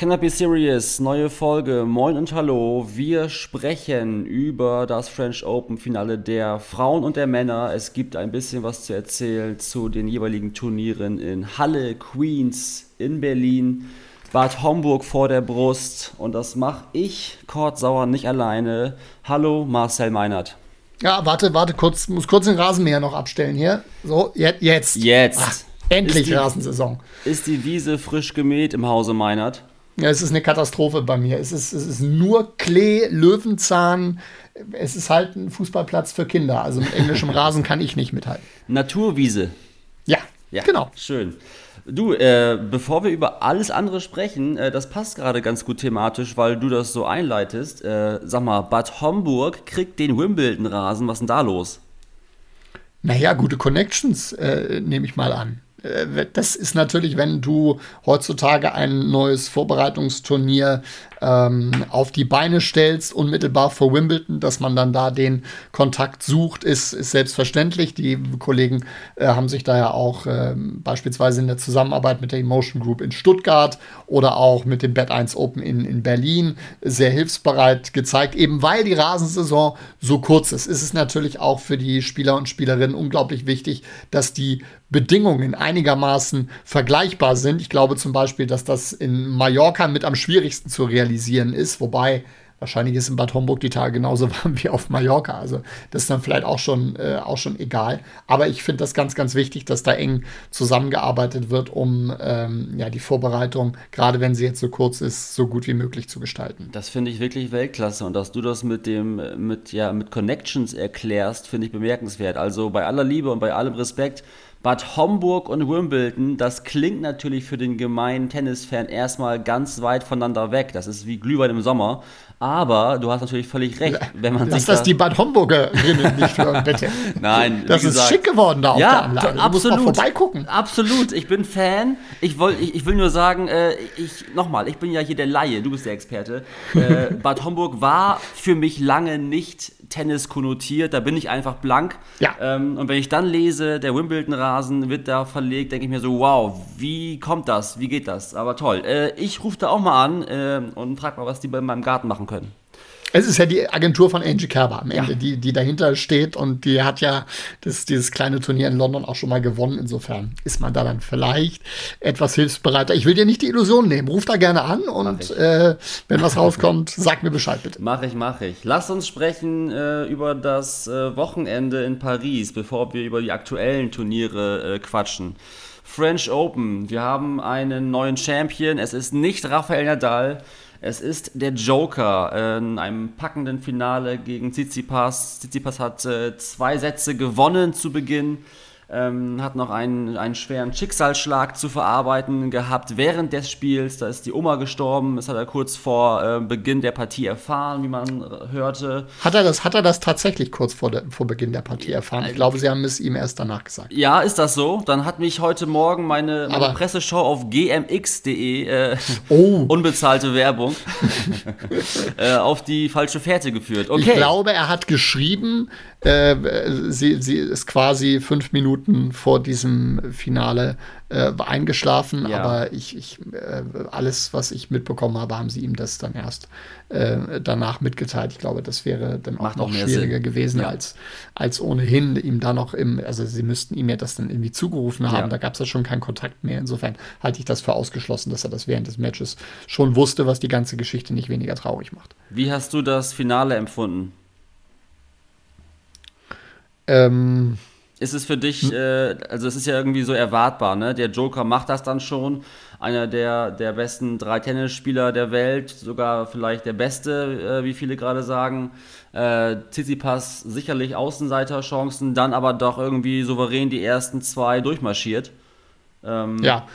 Be Serious, neue Folge. Moin und hallo. Wir sprechen über das French Open Finale der Frauen und der Männer. Es gibt ein bisschen was zu erzählen zu den jeweiligen Turnieren in Halle, Queens, in Berlin, Bad Homburg vor der Brust. Und das mache ich, Kurt Sauer, nicht alleine. Hallo, Marcel Meinert. Ja, warte, warte, kurz, muss kurz den Rasenmäher noch abstellen hier. So, jetzt. Jetzt. Jetzt. Ach, endlich Ist die- Rasensaison. Ist die Wiese frisch gemäht im Hause Meinert? Ja, es ist eine Katastrophe bei mir. Es ist, es ist nur Klee, Löwenzahn. Es ist halt ein Fußballplatz für Kinder. Also mit englischem Rasen kann ich nicht mithalten. Naturwiese. Ja, Ja, genau. Schön. Du, äh, bevor wir über alles andere sprechen, äh, das passt gerade ganz gut thematisch, weil du das so einleitest. Äh, sag mal, Bad Homburg kriegt den Wimbledon-Rasen. Was ist denn da los? Naja, gute Connections, äh, nehme ich mal an. Äh, Das ist natürlich, wenn du heutzutage ein neues Vorbereitungsturnier ähm, auf die Beine stellst, unmittelbar vor Wimbledon, dass man dann da den Kontakt sucht, ist, ist selbstverständlich. Die Kollegen äh, haben sich da ja auch ähm, beispielsweise in der Zusammenarbeit mit der Emotion Group in Stuttgart oder auch mit dem Bad 1 Open in, in Berlin sehr hilfsbereit gezeigt. Eben weil die Rasensaison so kurz ist, ist es natürlich auch für die Spieler und Spielerinnen unglaublich wichtig, dass die Bedingungen einigermaßen vergleichbar sind. Ich glaube zum Beispiel, dass das in Mallorca mit am schwierigsten zu realisieren ist, wobei wahrscheinlich ist in Bad Homburg die Tage genauso warm wie auf Mallorca. Also das ist dann vielleicht auch schon, äh, auch schon egal. Aber ich finde das ganz, ganz wichtig, dass da eng zusammengearbeitet wird, um ähm, ja, die Vorbereitung, gerade wenn sie jetzt so kurz ist, so gut wie möglich zu gestalten. Das finde ich wirklich Weltklasse und dass du das mit dem mit ja mit Connections erklärst, finde ich bemerkenswert. Also bei aller Liebe und bei allem Respekt, Bad Homburg und Wimbledon, das klingt natürlich für den gemeinen Tennisfan erstmal ganz weit voneinander weg. Das ist wie Glühwein im Sommer, aber du hast natürlich völlig recht, wenn man Lass sich das da- die Bad Homburgerinnen nicht hören, bitte. Nein, Das ist gesagt- schick geworden da auf ja, der Anlage. Du musst mal absolut. vorbeigucken. Absolut, ich bin Fan. Ich, woll, ich, ich will nur sagen, äh, ich nochmal, ich bin ja hier der Laie, du bist der Experte. Äh, Bad Homburg war für mich lange nicht Tennis konnotiert, da bin ich einfach blank. Ja. Ähm, und wenn ich dann lese, der Wimbledon-Rasen wird da verlegt, denke ich mir so, wow, wie kommt das, wie geht das? Aber toll. Äh, ich rufe da auch mal an äh, und frage mal, was die bei meinem Garten machen können. Es ist ja die Agentur von Angie Kerber am Ende, Ja. die, die dahinter steht und die hat ja das, dieses kleine Turnier in London auch schon mal gewonnen. Insofern ist man da dann vielleicht etwas hilfsbereiter. Ich will dir nicht die Illusion nehmen. Ruf da gerne an und äh, wenn was rauskommt, sag mir Bescheid bitte. Mach ich, mach ich. Lass uns sprechen äh, über das äh, Wochenende in Paris, bevor wir über die aktuellen Turniere äh, quatschen. French Open, wir haben einen neuen Champion. Es ist nicht Rafael Nadal, es ist der Joker äh, in einem packenden Finale gegen Tsitsipas. Tsitsipas hat äh, zwei Sätze gewonnen zu Beginn. Ähm, hat noch einen, einen schweren Schicksalsschlag zu verarbeiten gehabt während des Spiels. Da ist die Oma gestorben. Das hat er kurz vor äh, Beginn der Partie erfahren, wie man äh, hörte. Hat er das, hat er das tatsächlich kurz vor, der, vor Beginn der Partie erfahren? Ich glaube, sie haben es ihm erst danach gesagt. Ja, ist das so? Dann hat mich heute Morgen meine, meine Presseshow auf gmx.de, äh, Oh. unbezahlte Werbung, äh, auf die falsche Fährte geführt. Okay. Ich glaube, er hat geschrieben, äh, sie, sie ist quasi fünf Minuten vor diesem Finale äh, eingeschlafen, Ja. aber ich, ich äh, alles, was ich mitbekommen habe, haben sie ihm das dann erst äh, danach mitgeteilt. Ich glaube, das wäre dann auch Macht noch schwieriger Sinn. gewesen, Ja. als, als ohnehin ihm da noch im, also sie müssten ihm ja das dann irgendwie zugerufen haben, Ja. da gab es ja schon keinen Kontakt mehr. Insofern halte ich das für ausgeschlossen, dass er das während des Matches schon wusste, was die ganze Geschichte nicht weniger traurig macht. Wie hast du das Finale empfunden? Ähm, Ist es für Hm. dich, äh, also es ist ja irgendwie so erwartbar, ne? Der Joker macht das dann schon. Einer der, der besten drei Tennisspieler der Welt, sogar vielleicht der beste, äh, wie viele gerade sagen. Äh, Tsitsipas sicherlich Außenseiterchancen, dann aber doch irgendwie souverän die ersten zwei durchmarschiert. Ähm, Ja,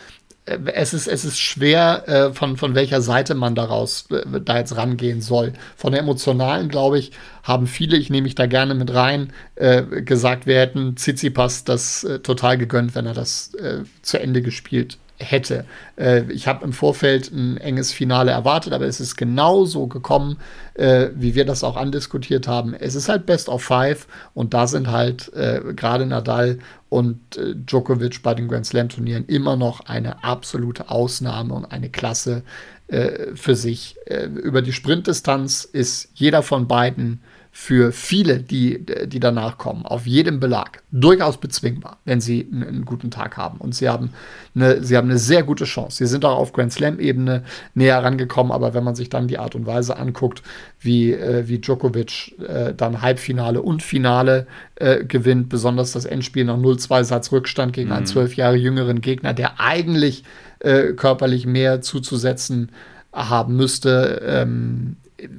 es ist, es ist schwer, äh, von, von welcher Seite man daraus äh, da jetzt rangehen soll. Von der emotionalen, glaube ich, haben viele, ich nehme mich da gerne mit rein, äh, gesagt, wir hätten Tsitsipas das äh, total gegönnt, wenn er das äh, zu Ende gespielt hätte. Äh, ich habe im Vorfeld ein enges Finale erwartet, aber es ist genau so gekommen, äh, wie wir das auch andiskutiert haben. Es ist halt Best of Five und da sind halt äh, gerade Nadal und äh, Djokovic bei den Grand Slam Turnieren immer noch eine absolute Ausnahme und eine Klasse äh, für sich. Äh, über die Sprintdistanz ist jeder von beiden für viele, die, die danach kommen, auf jedem Belag durchaus bezwingbar, wenn sie einen, einen, guten Tag haben. Und sie haben, eine, sie haben eine sehr gute Chance. Sie sind auch auf Grand Slam-Ebene näher rangekommen, aber wenn man sich dann die Art und Weise anguckt, wie, äh, wie Djokovic äh, dann Halbfinale und Finale äh, gewinnt, besonders das Endspiel nach 0-2 Satz Rückstand gegen mhm. einen zwölf Jahre jüngeren Gegner, der eigentlich äh, körperlich mehr zuzusetzen haben müsste, ähm,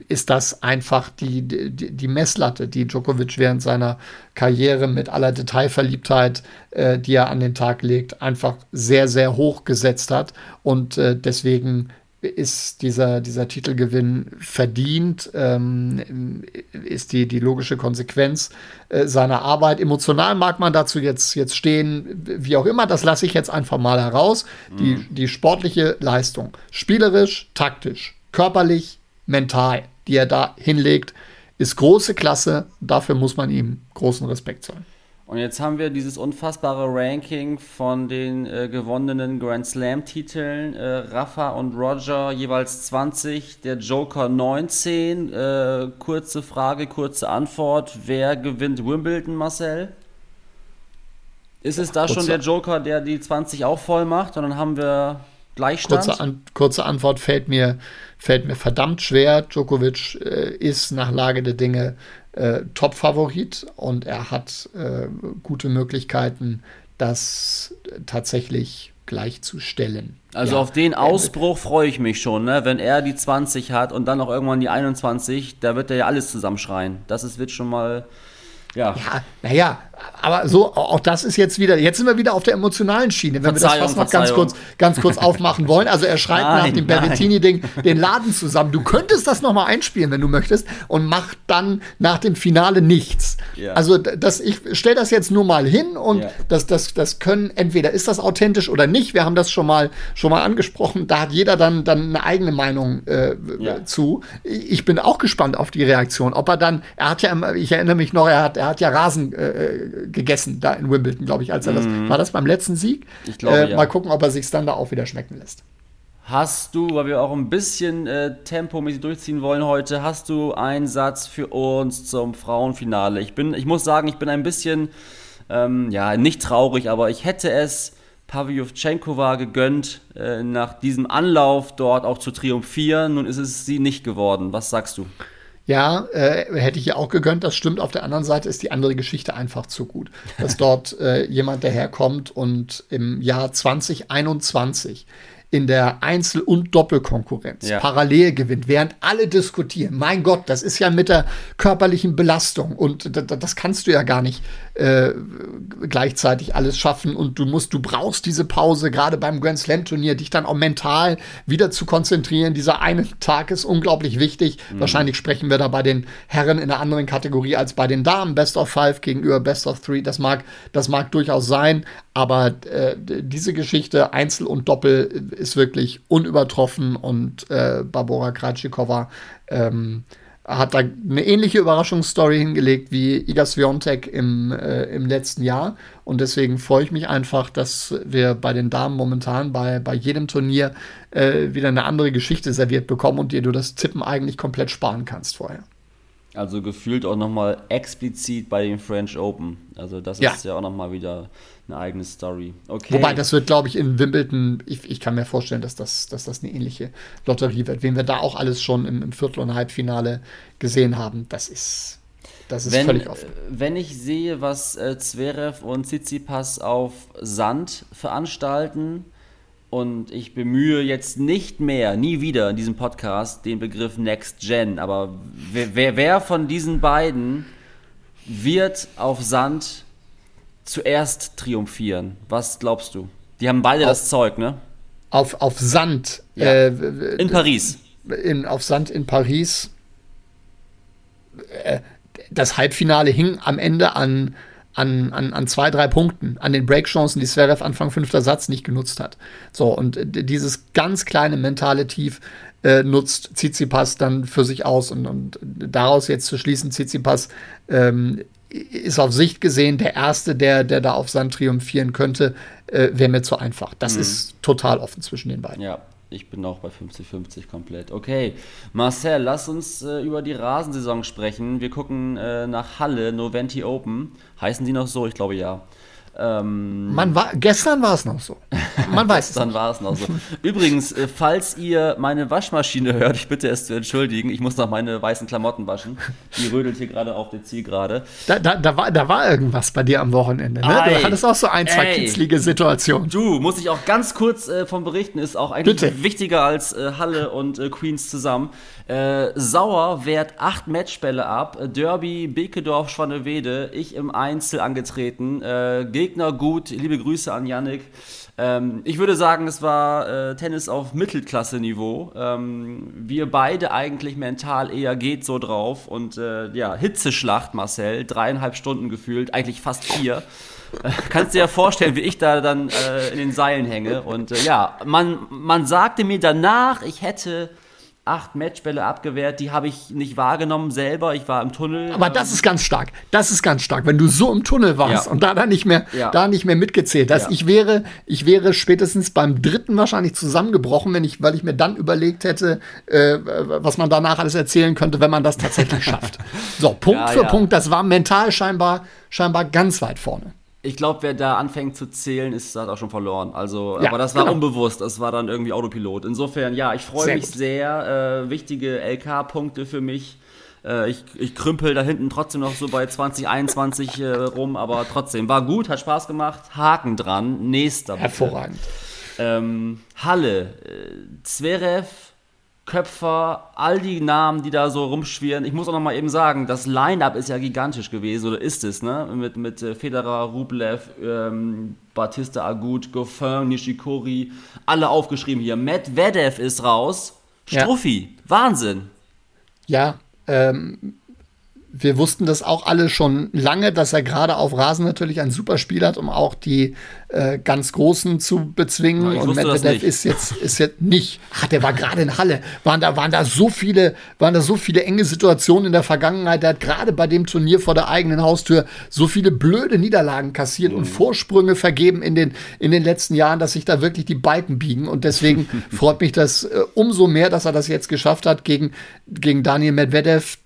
ist das einfach die, die, die, Messlatte, die Djokovic während seiner Karriere mit aller Detailverliebtheit, äh, die er an den Tag legt, einfach sehr, sehr hoch gesetzt hat. Und äh, deswegen ist dieser, dieser Titelgewinn verdient, ähm, ist die, die logische Konsequenz äh, seiner Arbeit. Emotional mag man dazu jetzt, jetzt stehen, wie auch immer, das lasse ich jetzt einfach mal heraus. Mhm. Die, die sportliche Leistung, spielerisch, taktisch, körperlich, mental, die er da hinlegt, ist große Klasse. Dafür muss man ihm großen Respekt zollen. Und jetzt haben wir dieses unfassbare Ranking von den äh, gewonnenen Grand Slam-Titeln. Äh, Rafa und Roger jeweils 20, der Joker 19. Äh, kurze Frage, kurze Antwort. Wer gewinnt Wimbledon, Marcel? Ist es da schon der Joker, der die 20 auch voll macht? Und dann haben wir Gleichstand? Kurze, An kurze Antwort fällt mir, fällt mir verdammt schwer. Djokovic äh, ist nach Lage der Dinge äh, Top-Favorit und er hat äh, gute Möglichkeiten, das tatsächlich gleichzustellen. Also ja. auf den Ausbruch freue ich mich schon, ne? wenn er die 20 hat und dann noch irgendwann die 21, da wird er ja alles zusammenschreien. Das ist, wird schon mal ja. Ja, naja, aber so, auch das ist jetzt wieder, jetzt sind wir wieder auf der emotionalen Schiene, wenn wir das fast noch ganz kurz, ganz kurz aufmachen wollen. Also er schreibt nein, nach dem Berrettini-Ding den Laden zusammen. Du könntest das nochmal einspielen, wenn du möchtest, und mach dann nach dem Finale nichts. Ja. Also das, ich stelle das jetzt nur mal hin und ja. das, das, das können, entweder ist das authentisch oder nicht. Wir haben das schon mal, schon mal angesprochen. Da hat jeder dann, dann eine eigene Meinung äh, ja. zu. Ich bin auch gespannt auf die Reaktion. Ob er dann, er hat ja, ich erinnere mich noch, er hat, er hat ja Rasen äh, gegessen da in Wimbledon, glaube ich, als er das. Mhm. War das beim letzten Sieg? Ich glaube, äh, ja. Mal gucken, ob er sich dann da auch wieder schmecken lässt. Hast du, weil wir auch ein bisschen äh, tempomäßig durchziehen wollen heute, hast du einen Satz für uns zum Frauenfinale? Ich bin, ich muss sagen, ich bin ein bisschen, ähm, ja, nicht traurig, aber ich hätte es Pavlyuchenkova gegönnt, äh, nach diesem Anlauf dort auch zu triumphieren. Nun ist es sie nicht geworden. Was sagst du? Ja, äh, hätte ich ja auch gegönnt, das stimmt. Auf der anderen Seite ist die andere Geschichte einfach zu gut. Dass dort äh, jemand daherkommt und im Jahr 2021 in der Einzel- und Doppelkonkurrenz ja. parallel gewinnt, während alle diskutieren. Mein Gott, das ist ja mit der körperlichen Belastung und das kannst du ja gar nicht äh, gleichzeitig alles schaffen und du musst, du brauchst diese Pause, gerade beim Grand Slam Turnier, dich dann auch mental wieder zu konzentrieren. Dieser eine Tag ist unglaublich wichtig. Mhm. Wahrscheinlich sprechen wir da bei den Herren in einer anderen Kategorie als bei den Damen. Best of Five gegenüber Best of Three, das mag, das mag durchaus sein, aber äh, diese Geschichte Einzel und Doppel ist wirklich unübertroffen und äh, Barbora Krajcikova ähm, hat da eine ähnliche Überraschungsstory hingelegt wie Iga Swiatek im, äh, im letzten Jahr. Und deswegen freue ich mich einfach, dass wir bei den Damen momentan bei, bei jedem Turnier äh, wieder eine andere Geschichte serviert bekommen und dir du das Tippen eigentlich komplett sparen kannst vorher. Also gefühlt auch nochmal explizit bei den French Open. Also das ja. ist ja auch nochmal wieder eine eigene Story. Okay. Wobei, das wird, glaube ich, in Wimbledon, ich, ich, kann mir vorstellen, dass das, dass das eine ähnliche Lotterie wird. Wen wir da auch alles schon im, im Viertel- und Halbfinale gesehen haben, das ist, das ist wenn, völlig offen. Wenn ich sehe, was äh, Zverev und Tsitsipas auf Sand veranstalten, und ich bemühe jetzt nicht mehr, nie wieder in diesem Podcast den Begriff Next Gen, aber wer, wer, wer von diesen beiden wird auf Sand zuerst triumphieren? Was glaubst du? Die haben beide auf, das Zeug, ne? auf, auf Sand. Ja. Äh, in Paris. In, auf Sand in Paris. Äh, das Halbfinale hing am Ende an, an, an, an zwei, drei Punkten, an den Breakchancen, die Zverev Anfang fünfter Satz nicht genutzt hat. So, und dieses ganz kleine mentale Tief äh, nutzt Tsitsipas dann für sich aus. Und, und daraus jetzt zu schließen, Tsitsipas ähm, ist auf Sicht gesehen der Erste, der, der da auf Sand triumphieren könnte, äh, wäre mir zu einfach. Das mhm. ist total offen zwischen den beiden. Ja, ich bin auch bei 50-50 komplett. Okay, Marcel, lass uns äh, über die Rasensaison sprechen. Wir gucken äh, nach Halle, Noventi Open. Heißen die noch so? Ich glaube ja. Ähm, Man war, gestern war es noch so. Man weiß es. Dann war es noch so. Übrigens, äh, falls ihr meine Waschmaschine hört, ich bitte es zu entschuldigen, ich muss noch meine weißen Klamotten waschen. Die rödelt hier gerade auf der Zielgerade. Da, da, da, war, da war irgendwas bei dir am Wochenende. Ne? Ei, du hattest auch so ein, zwei ey, kitzlige Situationen. Du, muss ich auch ganz kurz äh, von berichten, ist auch eigentlich bitte. wichtiger als äh, Halle und äh, Queens zusammen. Äh, Sauer wehrt acht Matchbälle ab. Derby, Bekedorf, Schwannewede. Ich im Einzel angetreten. Äh, Gegner gut. Liebe Grüße an Yannick. Ähm, ich würde sagen, es war äh, Tennis auf Mittelklasse-Niveau. Ähm, wir beide eigentlich mental eher geht so drauf. Und äh, ja, Hitzeschlacht, Marcel. Dreieinhalb Stunden gefühlt. Eigentlich fast vier. Äh, kannst dir ja vorstellen, wie ich da dann in den Seilen hänge. Und ja, man, man sagte mir danach, ich hätte acht Matchbälle abgewehrt, die habe ich nicht wahrgenommen selber. Ich war im Tunnel. Aber das ist ganz stark. Das ist ganz stark, wenn du so im Tunnel warst ja. und da dann nicht mehr, ja. da nicht mehr mitgezählt hast. Ja. Ich wäre, ich wäre spätestens beim dritten wahrscheinlich zusammengebrochen, wenn ich, weil ich mir dann überlegt hätte, äh, was man danach alles erzählen könnte, wenn man das tatsächlich schafft. So, Punkt für Punkt. Das war mental scheinbar, scheinbar ganz weit vorne ich glaube, wer da anfängt zu zählen, ist hat auch schon verloren. Also, ja, aber das war genau. unbewusst. Das war dann irgendwie Autopilot. Insofern, ja, ich freue mich gut. sehr. Äh, wichtige LK-Punkte für mich. Äh, ich, ich krümpel da hinten trotzdem noch so bei 2021 äh, rum, aber trotzdem war gut, hat Spaß gemacht. Haken dran. Nächster. Bitte. Hervorragend. Ähm, Halle, äh, Zverev, Köpfer, all die Namen, die da so rumschwirren. Ich muss auch noch mal eben sagen, das Line-Up ist ja gigantisch gewesen, oder ist es, ne? Mit, mit äh, Federer, Rublev, ähm, Batista Agut, Goffin, Nishikori, alle aufgeschrieben hier. Medvedev ist raus. Struffi, ja. Wahnsinn. Ja, ähm, wir wussten das auch alle schon lange, dass er gerade auf Rasen natürlich ein super Spiel hat, um auch die äh, ganz Großen zu bezwingen. Ja, und Medvedev ist jetzt, ist jetzt nicht. Ach, der war gerade in Halle. Waren da, waren da so viele, waren da so viele enge Situationen in der Vergangenheit. Der hat gerade bei dem Turnier vor der eigenen Haustür so viele blöde Niederlagen kassiert mhm. und Vorsprünge vergeben in den, in den letzten Jahren, dass sich da wirklich die Balken biegen. Und deswegen freut mich das äh, umso mehr, dass er das jetzt geschafft hat gegen, gegen Daniel Medvedev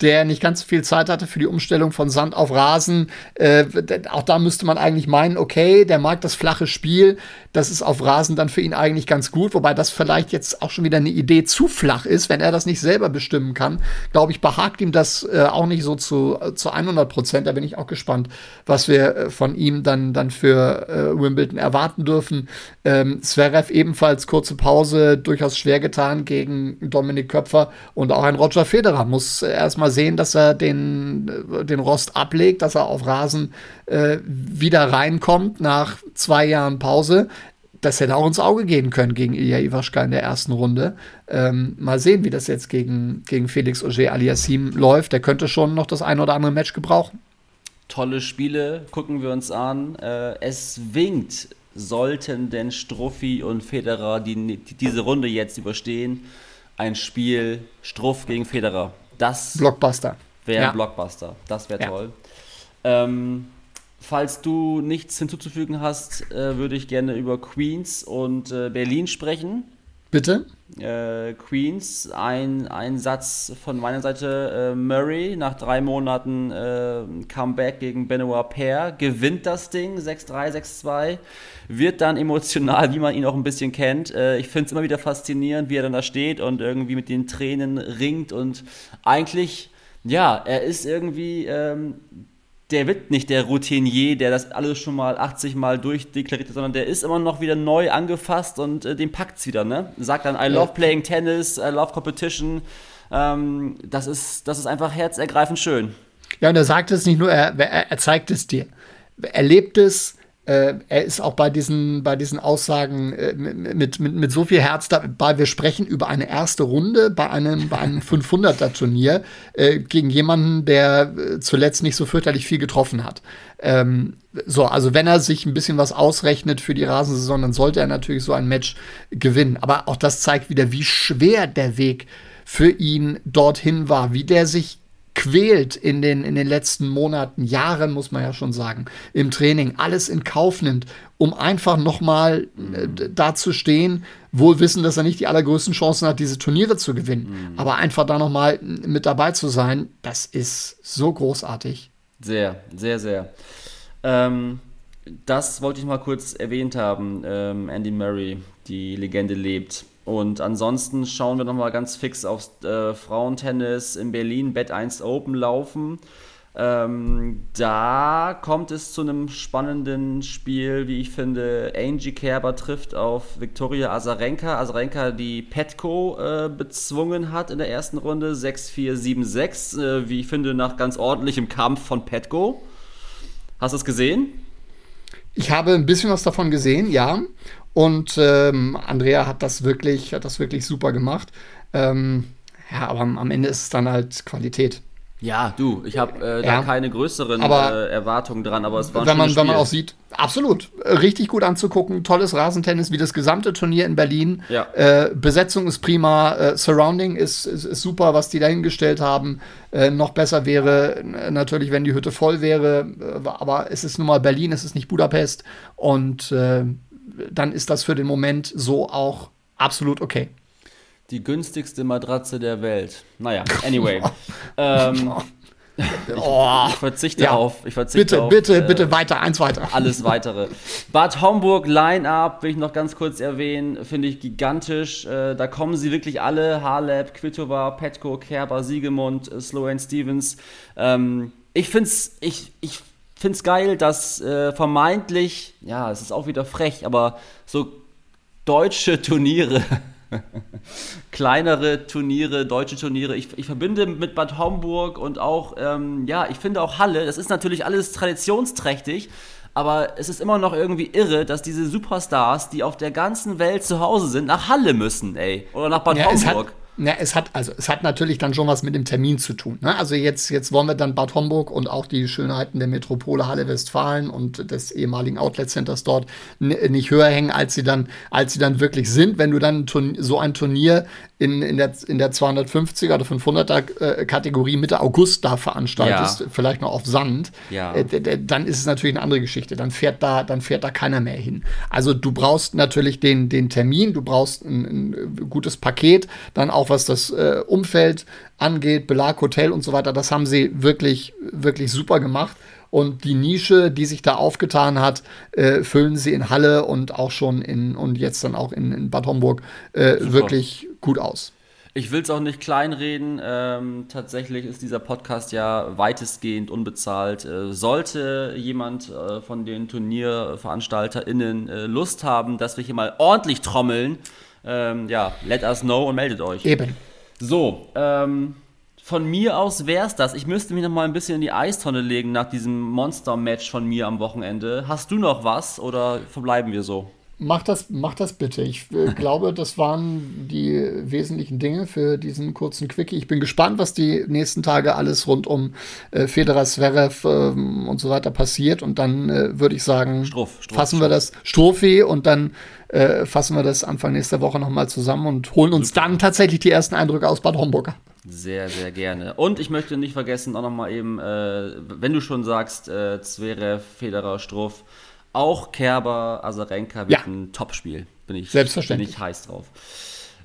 der nicht ganz so viel Zeit hatte für die Umstellung von Sand auf Rasen. Äh, auch da müsste man eigentlich meinen, okay, der mag das flache Spiel, das ist auf Rasen dann für ihn eigentlich ganz gut, wobei das vielleicht jetzt auch schon wieder eine Idee zu flach ist, wenn er das nicht selber bestimmen kann. Glaube ich, behagt ihm das äh, auch nicht so zu, äh, zu 100 Prozent. Da bin ich auch gespannt, was wir äh, von ihm dann, dann für äh, Wimbledon erwarten dürfen. Ähm, Zverev ebenfalls kurze Pause, durchaus schwer getan gegen Dominik Köpfer und auch ein Roger Federer muss erstmal mal sehen, dass er den, den Rost ablegt, dass er auf Rasen äh, wieder reinkommt nach zwei Jahren Pause. Das hätte auch ins Auge gehen können gegen Ilya Iwaschka in der ersten Runde. Ähm, mal sehen, wie das jetzt gegen, gegen Felix Auger aliassim läuft. Der könnte schon noch das ein oder andere Match gebrauchen. Tolle Spiele, gucken wir uns an. Äh, es winkt, sollten denn Struffi und Federer die, die, diese Runde jetzt überstehen. Ein Spiel Struff gegen Federer. Das Blockbuster. Wäre ja. Blockbuster. Das wäre ja. toll. Ähm, falls du nichts hinzuzufügen hast, äh, würde ich gerne über Queens und äh, Berlin sprechen. Bitte? Äh, Queens, ein, ein Satz von meiner Seite. Äh, Murray nach drei Monaten äh, Comeback gegen Benoit Paire, gewinnt das Ding 6-3, 6-2, wird dann emotional, wie man ihn auch ein bisschen kennt. Äh, ich finde es immer wieder faszinierend, wie er dann da steht und irgendwie mit den Tränen ringt und eigentlich, ja, er ist irgendwie. Ähm, der wird nicht der Routinier, der das alles schon mal 80 Mal durchdeklariert hat, sondern der ist immer noch wieder neu angefasst und äh, den packt's wieder, ne? Sagt dann, I love playing tennis, I love competition. Ähm, das, ist, das ist einfach herzergreifend schön. Ja, und er sagt es nicht nur, er, er, er zeigt es dir. Er lebt es, äh, er ist auch bei diesen, bei diesen Aussagen äh, mit, mit, mit so viel Herz dabei. Wir sprechen über eine erste Runde bei einem, bei einem 500er-Turnier äh, gegen jemanden, der äh, zuletzt nicht so fürchterlich viel getroffen hat. Ähm, so, also wenn er sich ein bisschen was ausrechnet für die Rasensaison, dann sollte er natürlich so ein Match gewinnen. Aber auch das zeigt wieder, wie schwer der Weg für ihn dorthin war, wie der sich quält in den, in den letzten Monaten, Jahren, muss man ja schon sagen, im Training, alles in Kauf nimmt, um einfach nochmal äh, da zu stehen, wohl wissen, dass er nicht die allergrößten Chancen hat, diese Turniere zu gewinnen. Mhm. Aber einfach da nochmal mit dabei zu sein, das ist so großartig. Sehr, sehr, sehr. Ähm, das wollte ich mal kurz erwähnt haben. Ähm, Andy Murray, die Legende lebt. Und ansonsten schauen wir nochmal ganz fix aufs äh, Frauentennis in Berlin, Bett 1 Open laufen. Ähm, da kommt es zu einem spannenden Spiel, wie ich finde. Angie Kerber trifft auf Viktoria Azarenka. Azarenka, die Petko äh, bezwungen hat in der ersten Runde. 6-4, 7-6. Äh, wie ich finde, nach ganz ordentlichem Kampf von Petko. Hast du es gesehen? Ich habe ein bisschen was davon gesehen, ja. Und ähm, Andrea hat das wirklich, hat das wirklich super gemacht. Ähm, ja, aber am Ende ist es dann halt Qualität. Ja, du, ich habe äh, da keine größeren aber äh, Erwartungen dran, aber es war ein wenn man, Spiel. wenn man auch sieht, absolut, richtig gut anzugucken, tolles Rasentennis, wie das gesamte Turnier in Berlin. Ja. Äh, Besetzung ist prima, äh, Surrounding ist, ist, ist, super, was die dahingestellt haben. Äh, noch besser wäre natürlich, wenn die Hütte voll wäre, äh, aber es ist nun mal Berlin, es ist nicht Budapest und dann ist das für den Moment so auch absolut okay. Die günstigste Matratze der Welt. Naja, anyway. ähm, ich, oh, ich, verzichte ja. auf. Ich verzichte bitte, auf, bitte, äh, bitte weiter, eins weiter. Alles weitere. Bad Homburg Line-Up will ich noch ganz kurz erwähnen, finde ich gigantisch. Äh, da kommen sie wirklich alle: Harleb, Kvitova, Petko, Kerber, Siegemund, äh, Sloane Stevens. Ähm, ich finde es ich, ich find's geil, dass äh, vermeintlich, ja, es ist auch wieder frech, aber so deutsche Turniere kleinere Turniere, deutsche Turniere. Ich, ich, verbinde mit Bad Homburg und auch, ähm, ja, ich finde auch Halle, das ist natürlich alles traditionsträchtig, aber es ist immer noch irgendwie irre, dass diese Superstars, die auf der ganzen Welt zu Hause sind, nach Halle müssen, ey. Oder nach Bad ja, Homburg. Ja, es hat, also, es hat natürlich dann schon was mit dem Termin zu tun. Ne? Also jetzt, jetzt wollen wir dann Bad Homburg und auch die Schönheiten der Metropole Halle Westfalen und des ehemaligen Outlet Centers dort nicht höher hängen, als sie dann, als sie dann wirklich sind. Wenn du dann so ein Turnier in, in, der, in der 250er oder 500er äh, Kategorie Mitte August da veranstaltest, ja. vielleicht noch auf Sand, ja. äh, dann ist es natürlich eine andere Geschichte. Dann fährt da, dann fährt da keiner mehr hin. Also du brauchst natürlich den, den Termin, du brauchst ein, ein gutes Paket, dann auch was das äh, Umfeld angeht, Belag, Hotel und so weiter. Das haben sie wirklich, wirklich super gemacht. Und die Nische, die sich da aufgetan hat, äh, füllen sie in Halle und auch schon in und jetzt dann auch in, in Bad Homburg äh, wirklich gut aus. Ich will es auch nicht kleinreden. Ähm, tatsächlich ist dieser Podcast ja weitestgehend unbezahlt. Äh, sollte jemand äh, von den TurnierveranstalterInnen äh, Lust haben, dass wir hier mal ordentlich trommeln, ähm, ja, let us know und meldet euch. Eben. So, ähm, von mir aus wäre es das. Ich müsste mich noch mal ein bisschen in die Eistonne legen nach diesem Monster-Match von mir am Wochenende. Hast du noch was oder verbleiben wir so? Mach das, mach das bitte. Ich äh, glaube, das waren die wesentlichen Dinge für diesen kurzen Quickie. Ich bin gespannt, was die nächsten Tage alles rund um äh, Federer, Zverev äh, und so weiter passiert. Und dann äh, würde ich sagen, Struff, Struff, fassen wir das Strophe und dann äh, fassen wir das Anfang nächster Woche nochmal zusammen und holen uns Super. dann tatsächlich die ersten Eindrücke aus Bad Homburg sehr, sehr gerne. Und ich möchte nicht vergessen, auch nochmal eben, äh, wenn du schon sagst, Zverev, Federer, Struff, auch Kerber, Asarenka wird ja. ein Topspiel. Bin ich, Selbstverständlich. bin ich heiß drauf.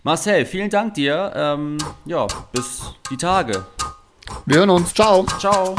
Marcel, vielen Dank dir. Ähm, ja, bis die Tage. Wir hören uns. Ciao. Ciao.